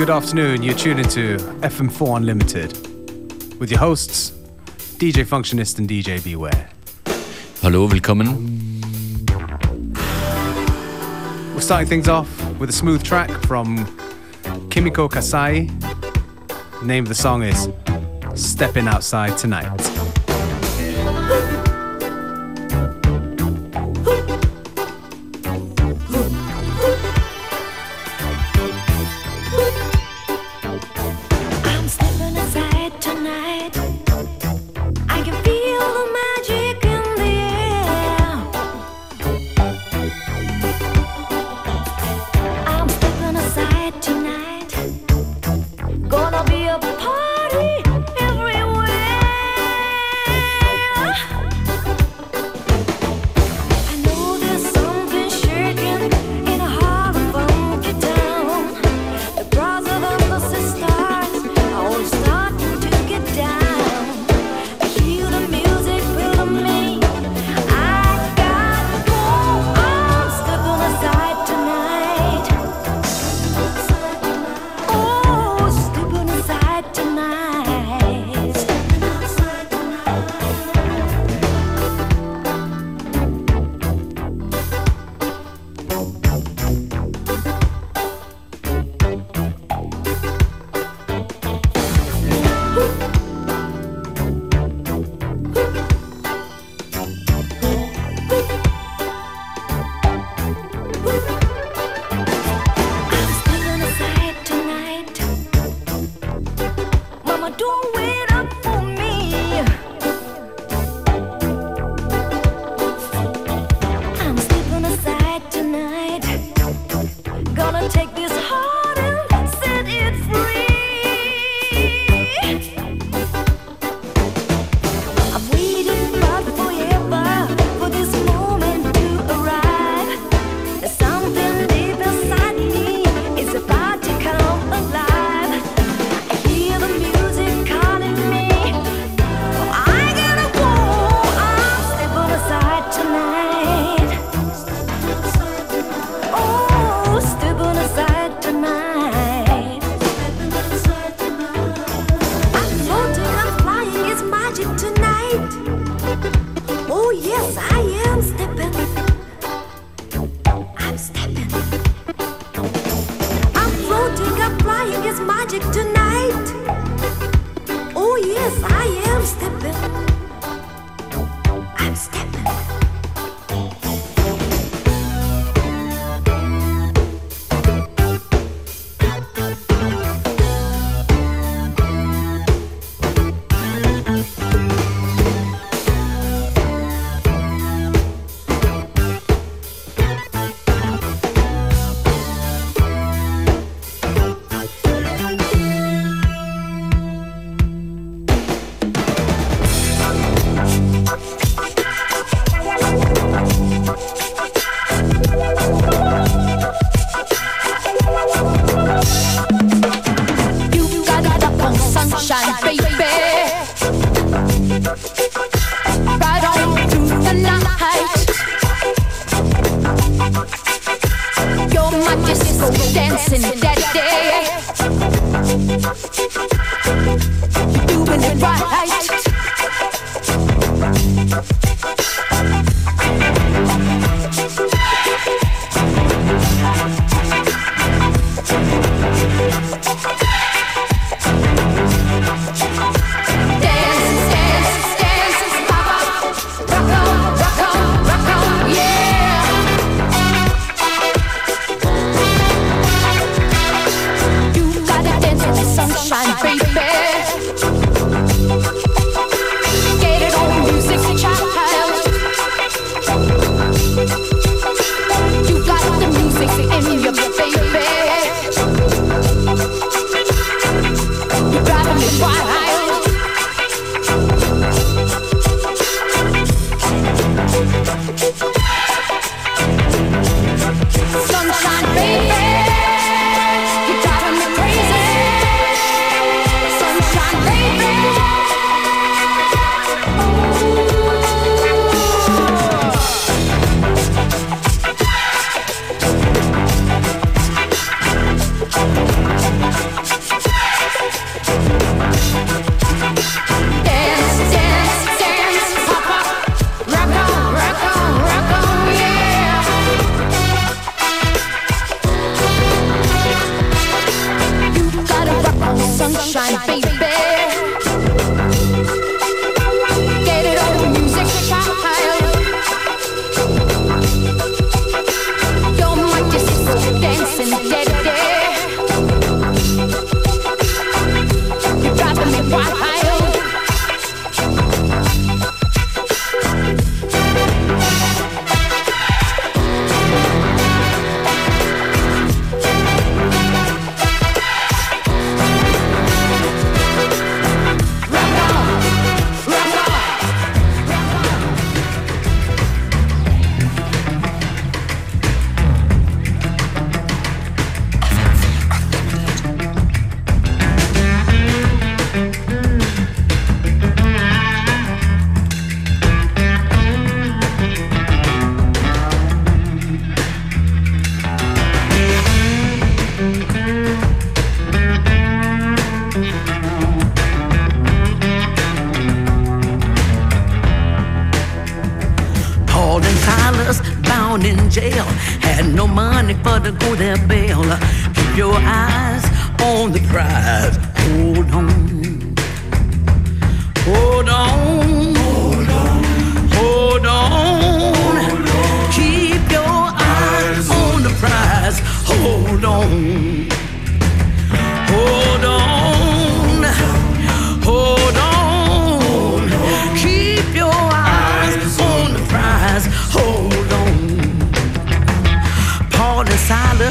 Good afternoon. You're tuned into FM4 Unlimited with your hosts, DJ Functionist and DJ Beware. Hallo, willkommen. We're starting things off with a smooth track from Kimiko Kasai. The name of the song is Stepping Outside Tonight.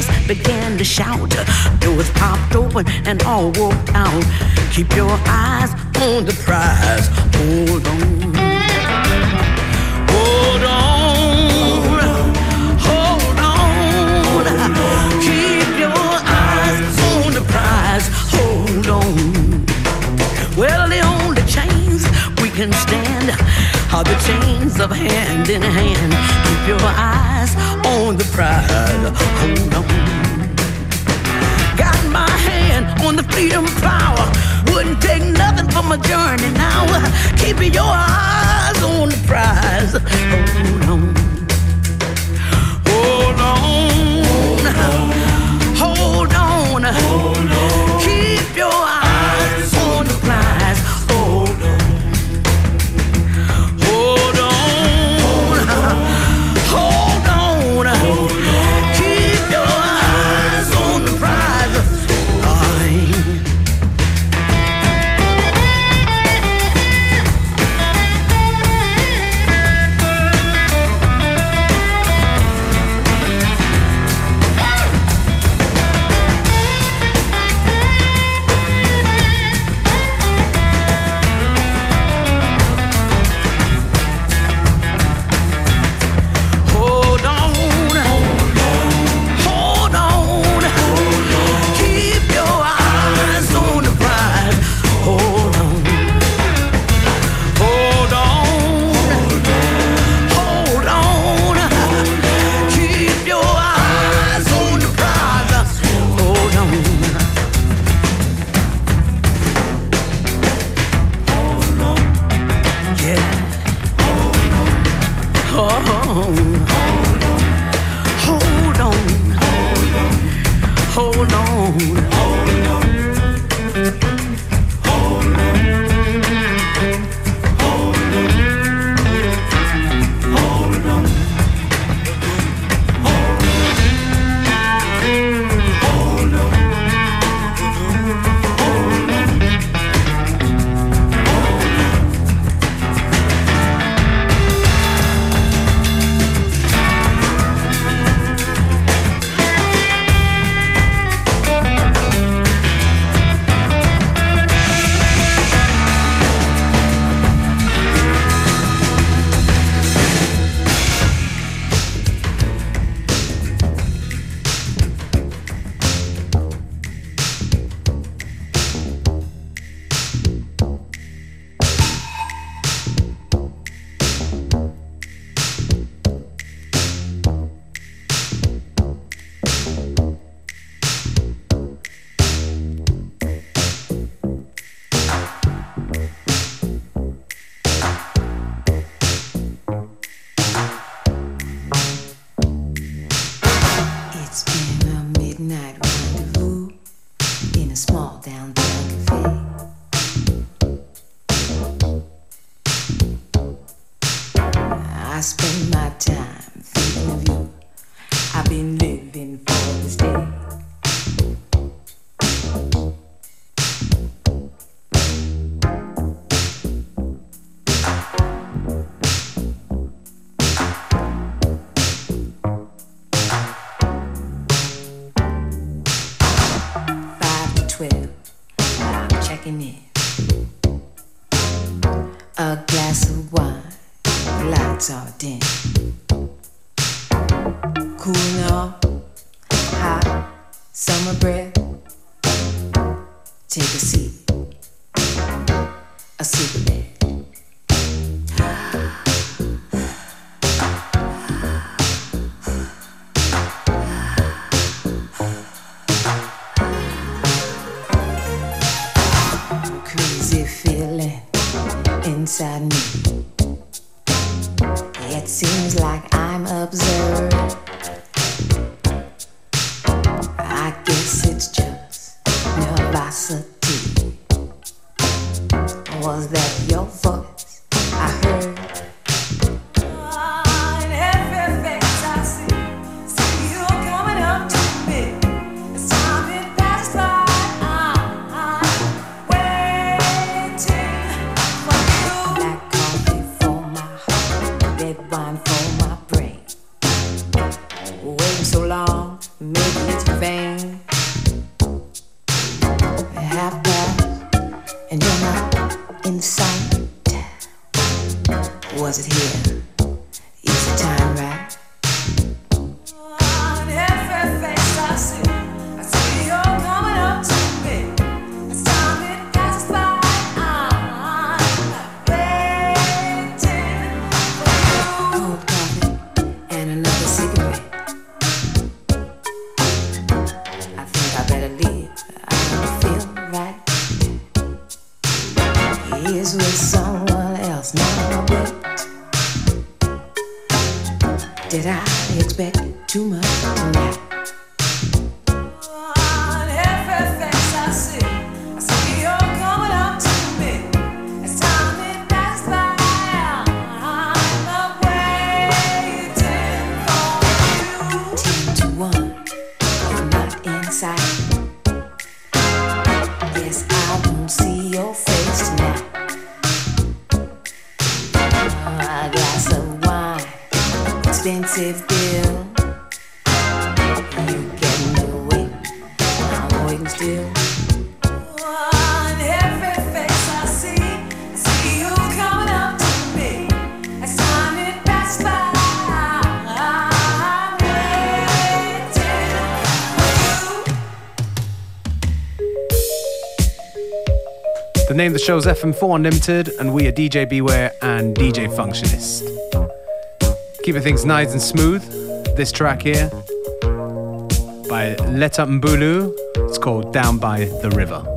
Silas began to shout. Doors popped open and all walked out. Keep your eyes on the prize. Hold on. Hold on. Hold on. Keep your eyes on the prize. Hold on. Well, the only chains we can stand are the chains of hand in hand. Keep your eyes on the prize. Hold on. Got my hand on the freedom power. Wouldn't take nothing for my journey now. Keep your eyes on the prize. Hold on. Hold on. Hold on. Hold on. Keep your eyes been name of the show is FM4 Unlimited, and we are DJ Beware and DJ Functionist. Keeping things nice and smooth, this track here by Letta Mbulu, it's called Down by the River.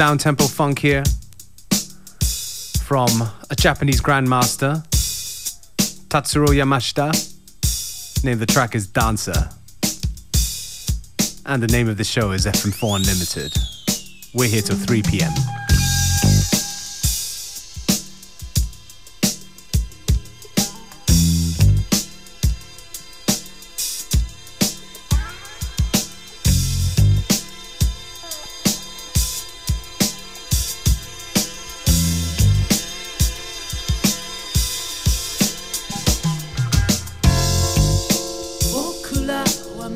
down tempo funk here from a Japanese grandmaster, Tatsuro Yamashita. Name of the track is Dancer. And the name of the show is FM4 Unlimited. We're here till 3 p.m.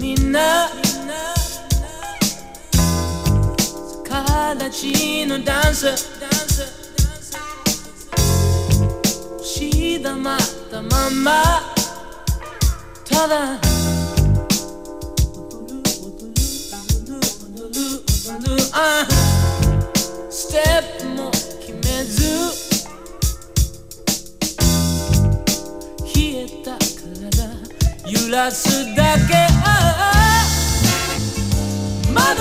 みんな。ちのダンス。しだまったまま。ただ。踊る踊る踊る踊るあステップも決めず冷えた体揺らすだけ ma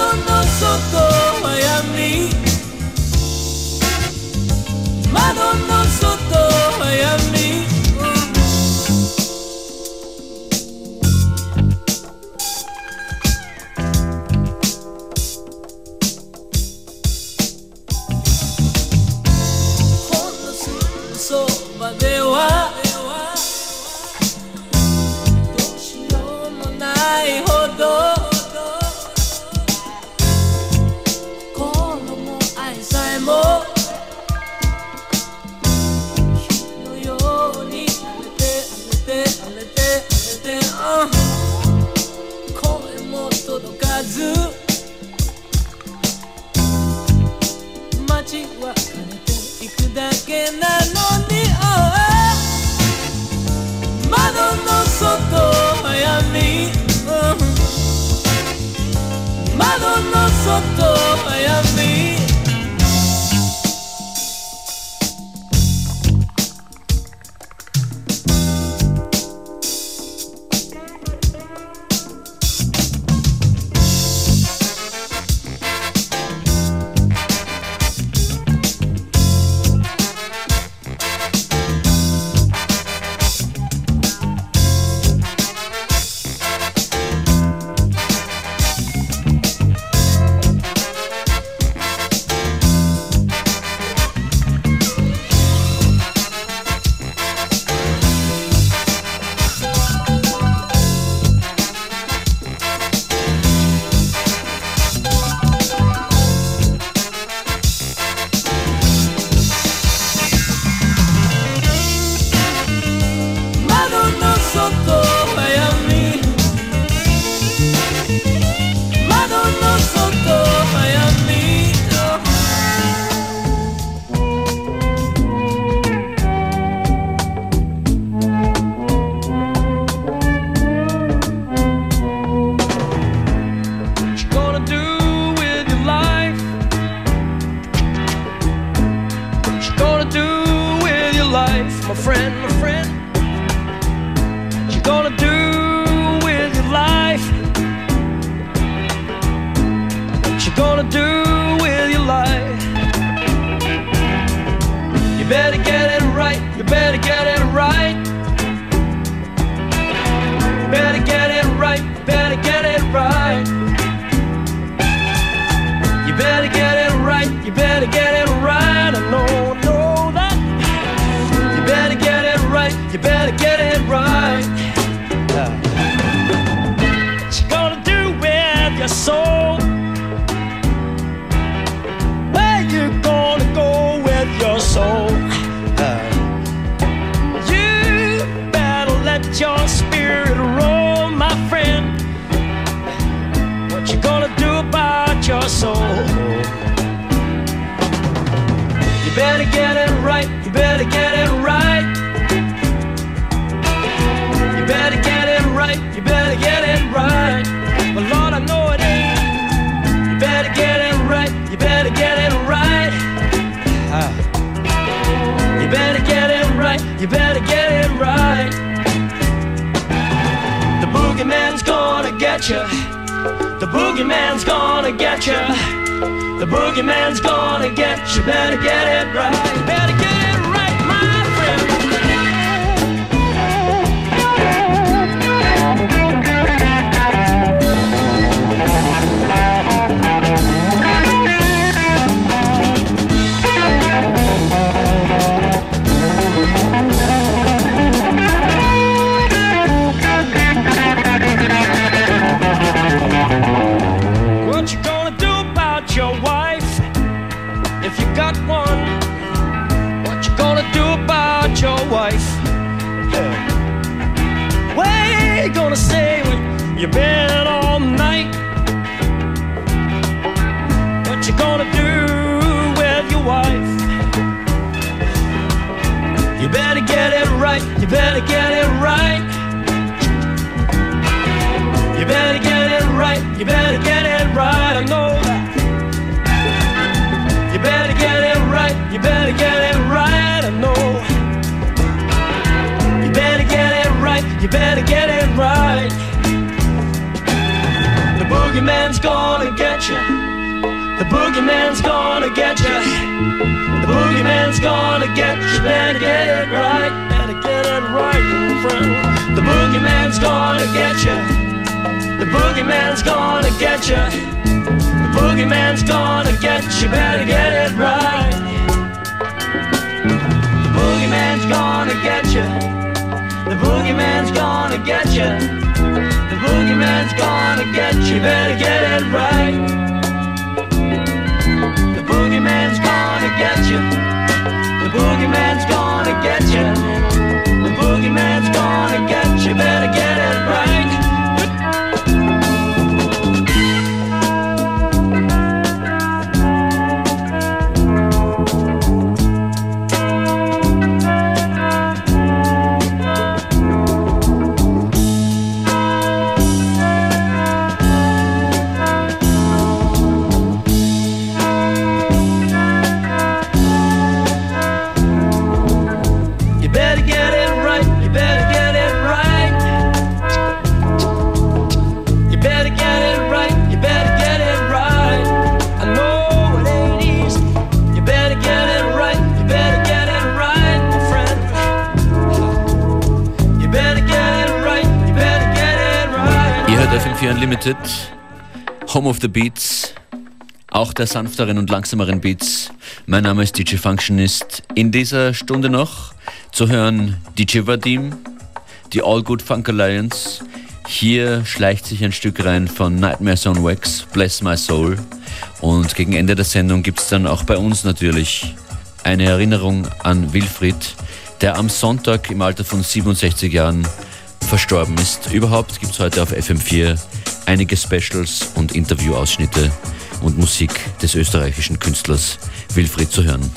sotto Miami ma non ho sotto Miami こと your soul. You better get it right, you better get it right. You better get it right, you better get it right. But Lord, I know it ain't. You better get it right, you better get it right. Ah. You better get it right, you better get it right. The boogeyman's gonna get you boogeyman's gonna get you. The boogeyman's gonna get you. Better get it right. Better get it gonna say when you've been all night? What you gonna do with your wife? You better get it right. You better get it right. You better get it right, you better get you better get it right. The boogeyman's gonna get you. The boogeyman's gonna get you. The boogeyman's gonna get you. Better get it right, better get it right, friend. The boogeyman's gonna get you. The boogeyman's gonna get you. The boogeyman's gonna get you. Better get it right. The boogeyman's gonna get you. The boogeyman's gonna get you. The boogeyman's gonna get you. Better get it right. The boogeyman's gonna get you. The boogeyman's gonna get you. The boogeyman's gonna get you. Better get it right. Unlimited, Home of the Beats, auch der sanfteren und langsameren Beats. Mein Name ist DJ Functionist. In dieser Stunde noch zu hören DJ Vadim, die All Good Funk Alliance. Hier schleicht sich ein Stück rein von Nightmares on Wax, Bless My Soul. Und gegen Ende der Sendung gibt es dann auch bei uns natürlich eine Erinnerung an Wilfried, der am Sonntag im Alter von 67 Jahren verstorben ist. Überhaupt gibt es heute auf FM4 einige Specials und Interviewausschnitte und Musik des österreichischen Künstlers Wilfried zu hören.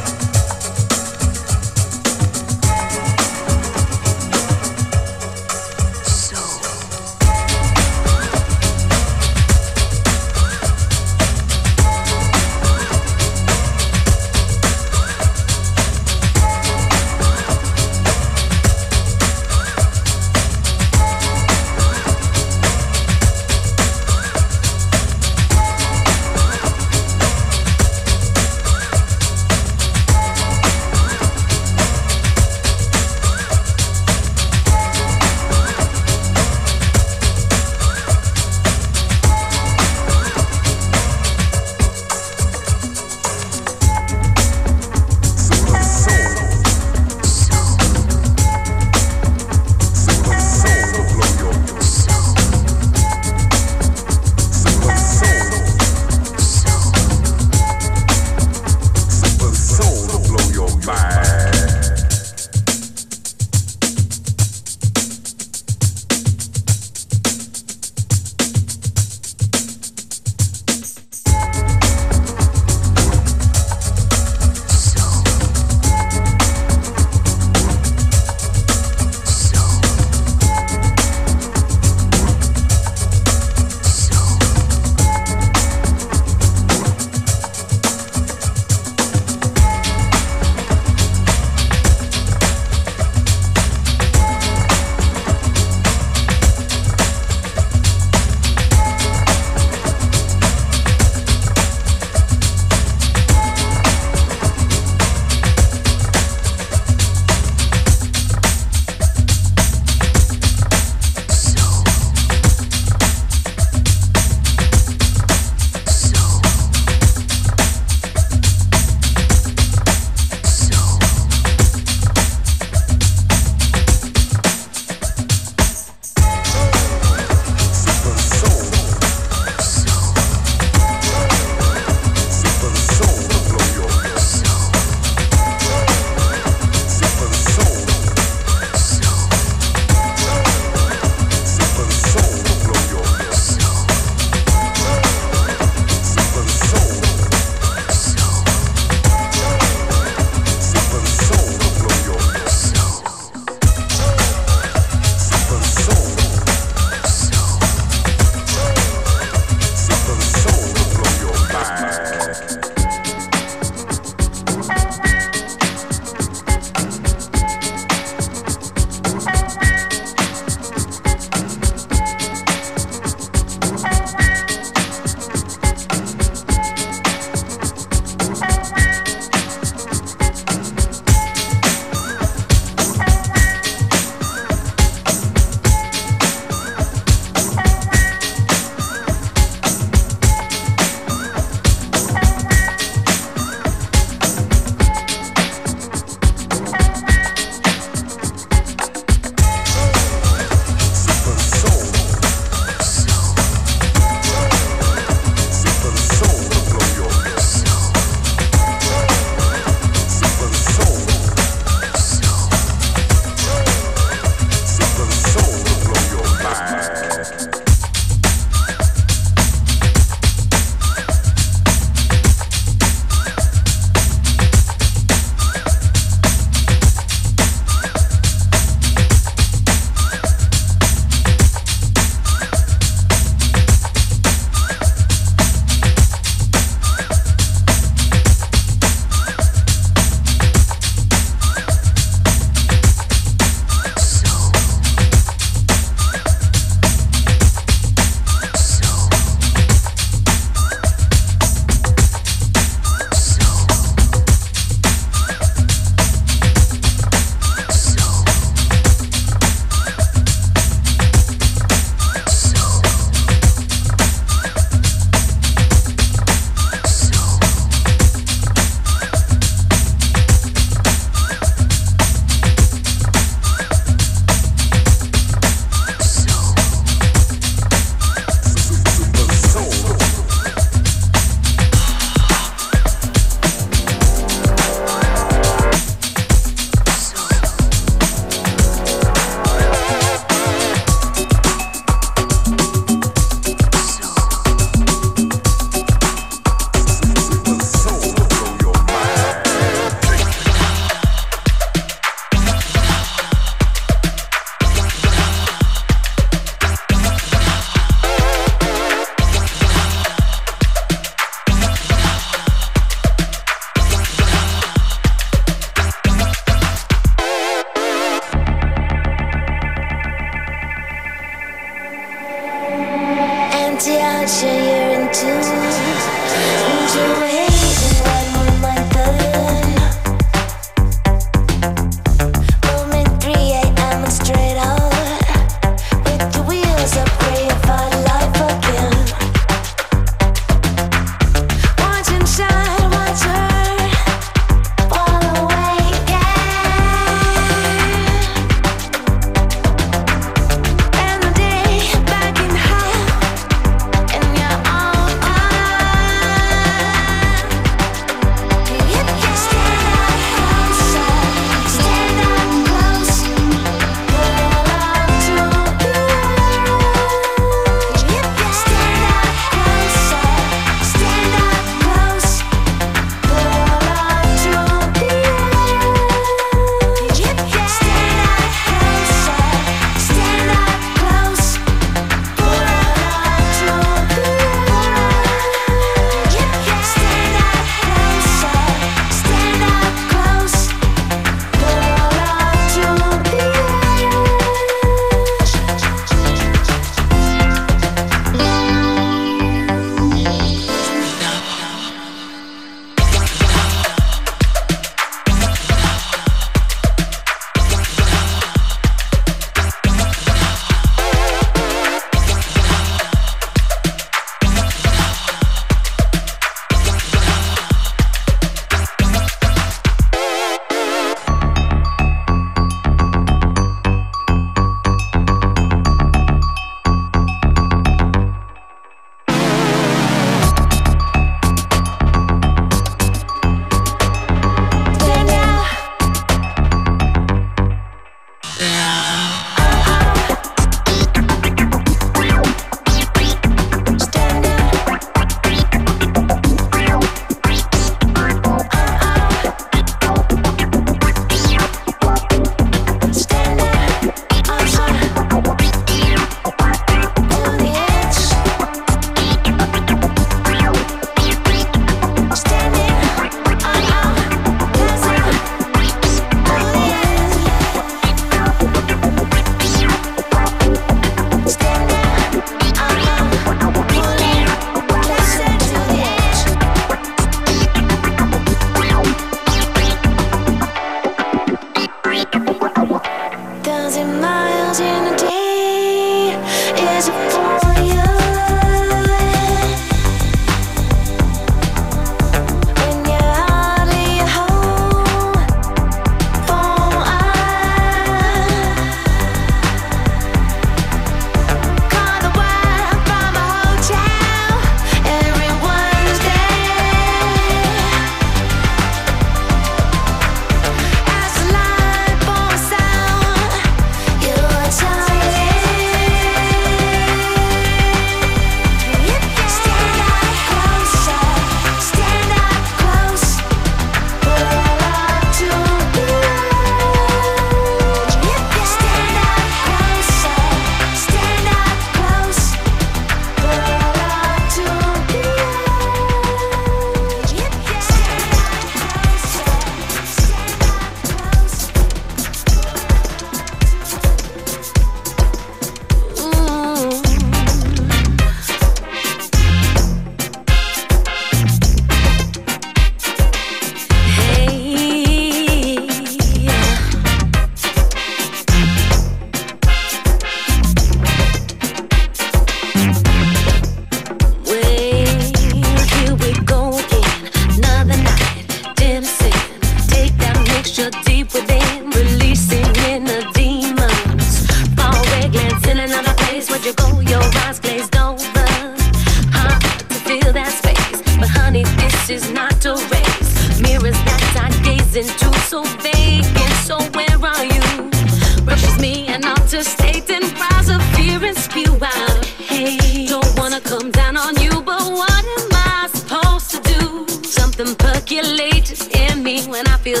Tell me what am I to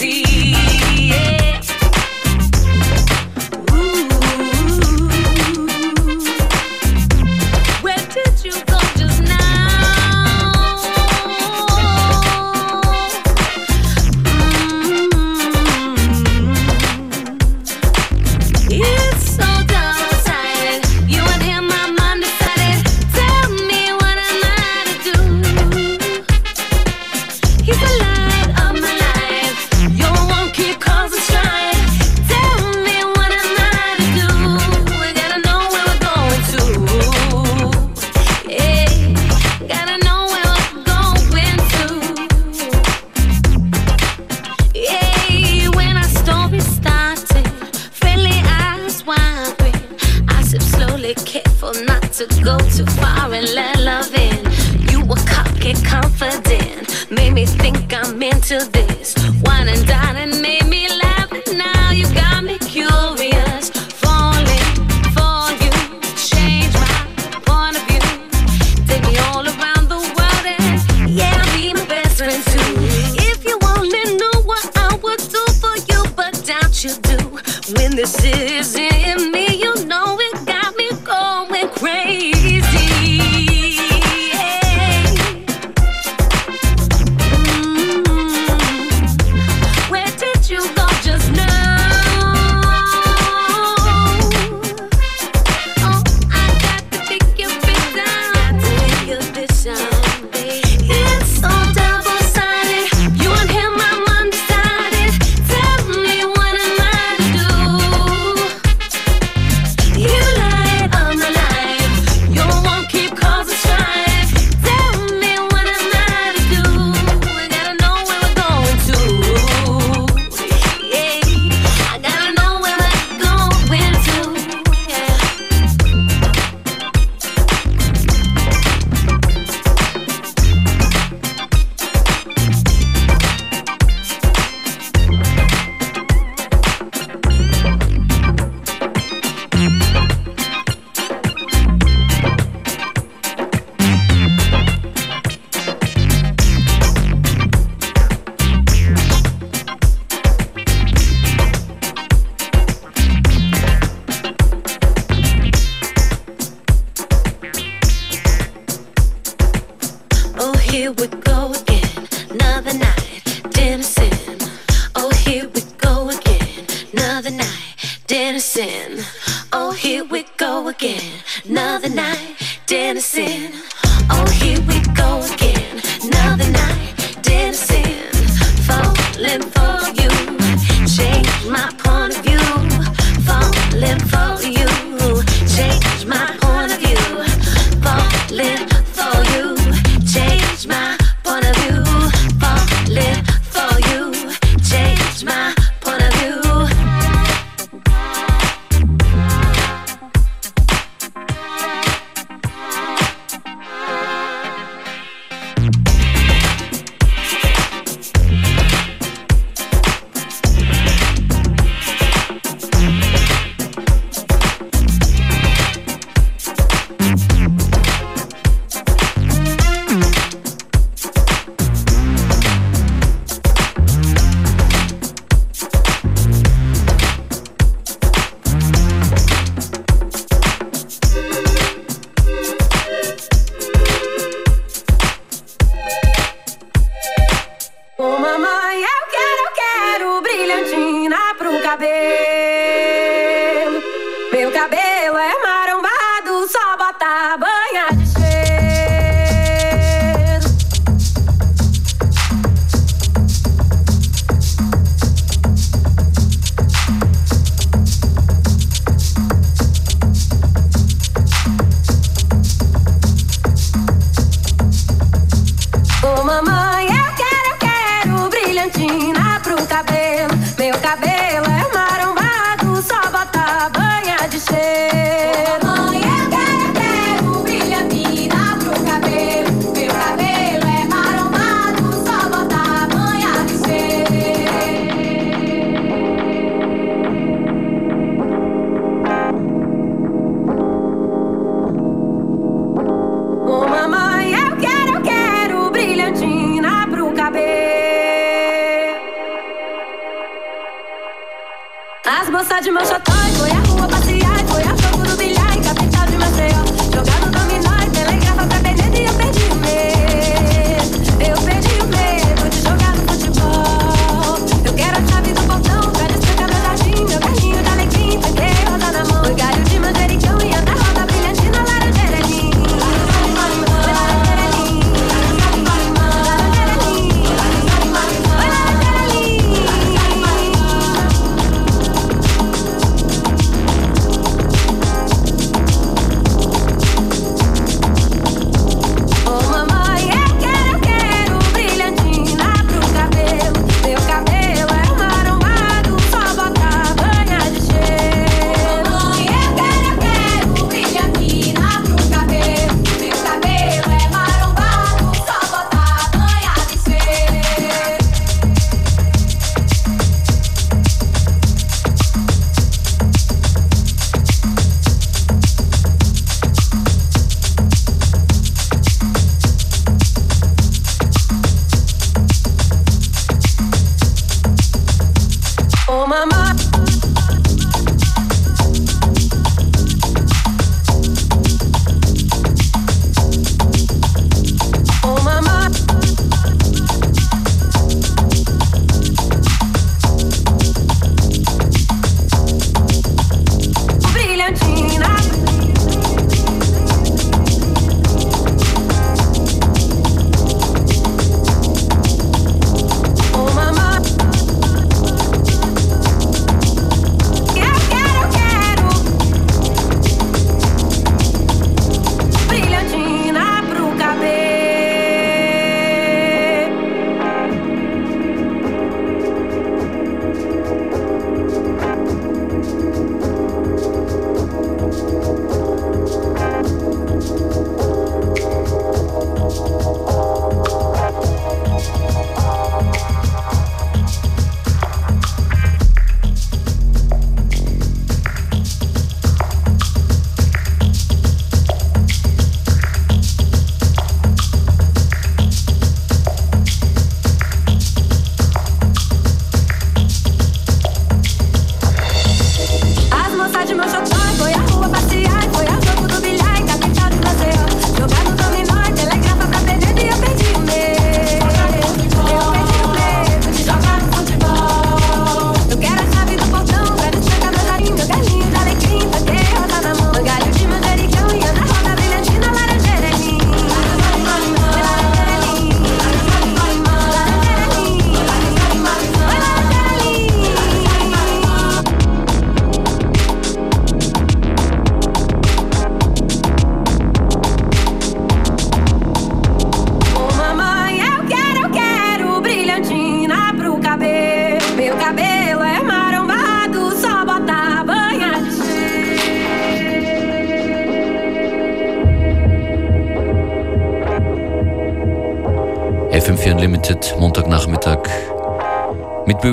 do? Baby.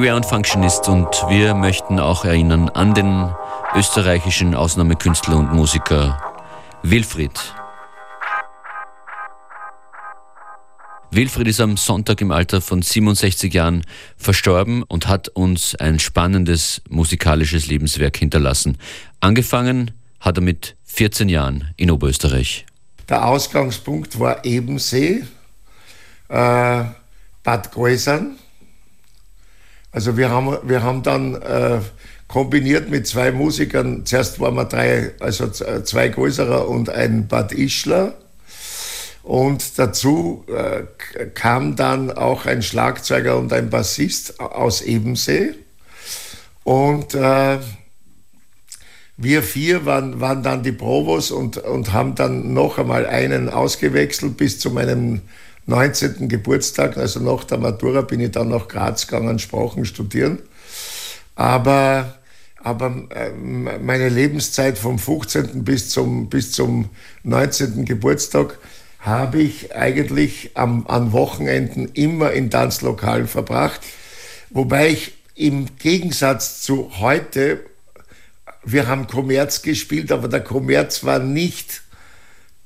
Mit Beware und Functionist und wir möchten auch erinnern an den österreichischen Ausnahmekünstler und Musiker Wilfried. Wilfried ist am Sonntag im Alter von 67 Jahren verstorben und hat uns ein spannendes musikalisches Lebenswerk hinterlassen. Angefangen hat er mit 14 Jahren in Oberösterreich. Der Ausgangspunkt war Ebensee, äh, Bad Gäusern. Also wir haben, wir haben dann äh, kombiniert mit zwei Musikern, zuerst waren wir drei, also z- zwei Gäuserer und ein Bad Ischler. Und dazu äh, kam dann auch ein Schlagzeuger und ein Bassist aus Ebensee. Und äh, wir vier waren, waren dann die Provos und, und haben dann noch einmal einen ausgewechselt bis zu meinem 19. Geburtstag. Also nach der Matura bin ich dann nach Graz gegangen, Sprachen studieren. Aber, aber ähm, meine Lebenszeit vom 15. bis zum, bis zum 19. Geburtstag habe ich eigentlich am, an Wochenenden immer in Tanzlokalen verbracht. Wobei ich im Gegensatz zu heute wir haben Kommerz gespielt, aber der Kommerz war nicht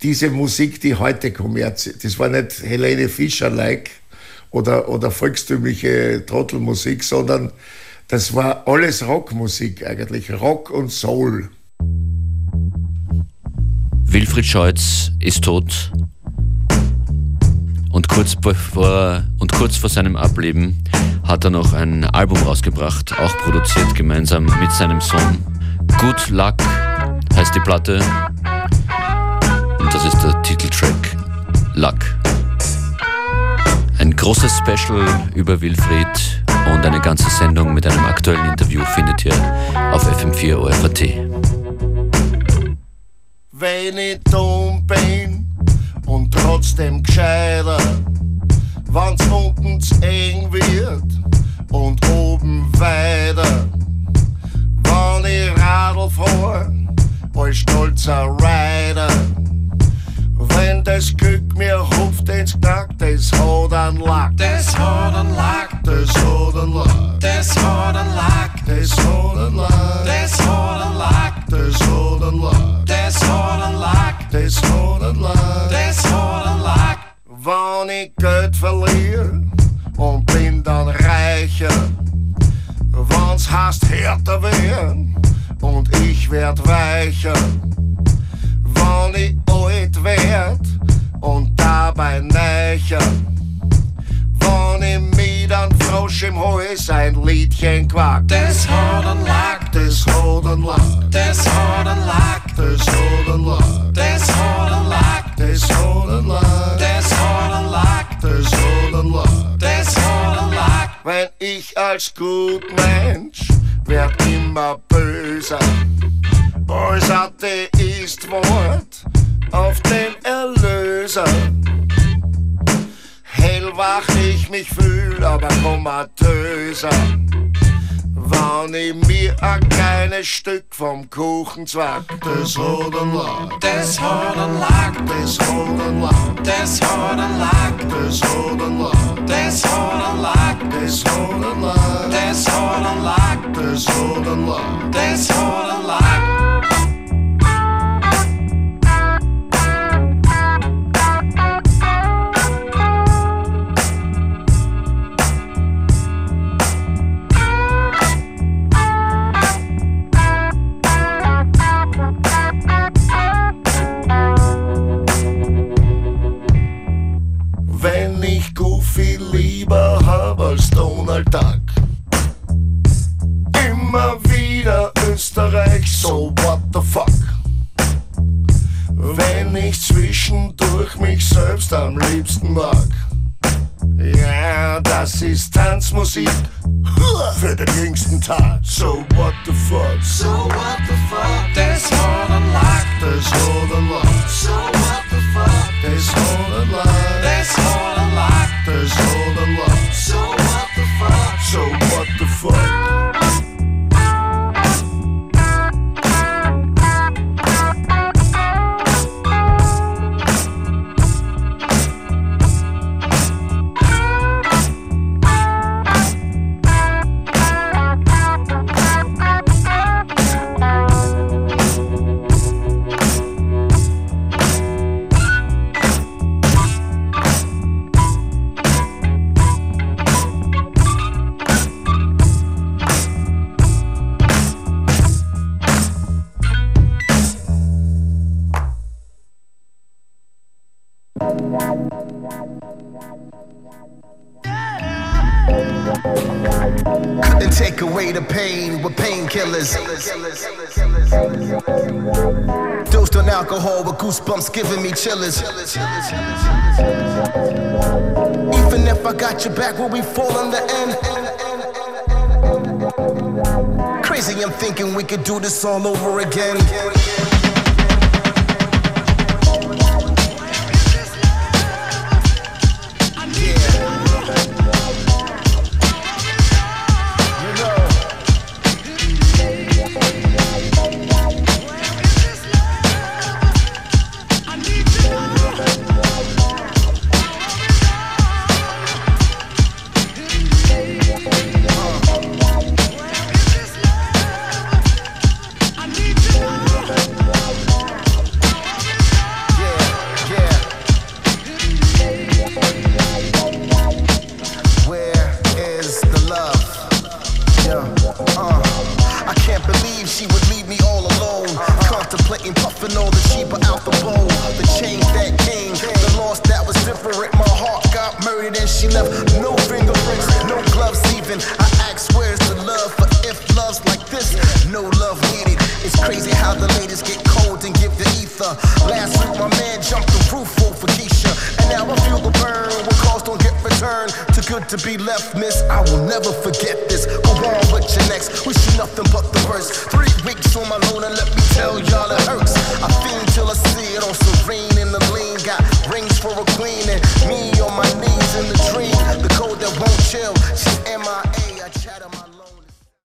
diese Musik, die heute Kommerz ist. Das war nicht Helene Fischer-like oder, oder volkstümliche Trottelmusik, sondern das war alles Rockmusik eigentlich, Rock und Soul. Wilfried Scheutz ist tot. Und kurz, bevor, und kurz vor seinem Ableben hat er noch ein Album rausgebracht, auch produziert gemeinsam mit seinem Sohn. Good Luck heißt die Platte. Das ist der Titeltrack Luck. Ein großes Special über Wilfried und eine ganze Sendung mit einem aktuellen Interview findet ihr auf FM4 ORFAT. wenn ich dumm bin und trotzdem gescheiter, wenn's unten eng wird und oben weiter. Wenn ich Radl fahr, als stolzer Rider, wenn das Glück mir hupft ins Knack, das hat einen Lack. Das hat einen Lack. Das hat einen Lack. Das hat einen Lack. Das hat einen Lack. Das hat einen Lack. Das hat Lack. Das hat Lack. Das hat Lack. Das hat Lack. Wenn ich Geld verliere und bin dann reicher, wenn's heißt härter werden und ich werd weicher, wanneer ooit werd und dabei näher. Wanneer mir dann frosch im Haus ein Liedchen quakt. Das Hoden lag, das Hoden lag, das Hoden lag, das Hoden lag, das Hoden lag, das Hoden lag, das Hoden lag, das Hoden lag, das Hoden lag. Wenn ich als gut Mensch werd immer böser, als Atheist Wort auf den Erlöser hellwach ich mich fühl, aber komatöser. Wann ich mir ein kleines Stück vom Kuchen zwack, das hat ein Lack, das hat ein Lack, das hat ein Lack, das hat ein Lack, das hat ein Lack, das hat ein Lack, das hat ein Lack, das hat ein Lack, das hat ein Lack, das hat ein Lack. take away the pain with painkillers. Dosed on alcohol with goosebumps giving me chillers. Even if I got your back, will we fall in the end? Crazy, I'm thinking we could do this all over again.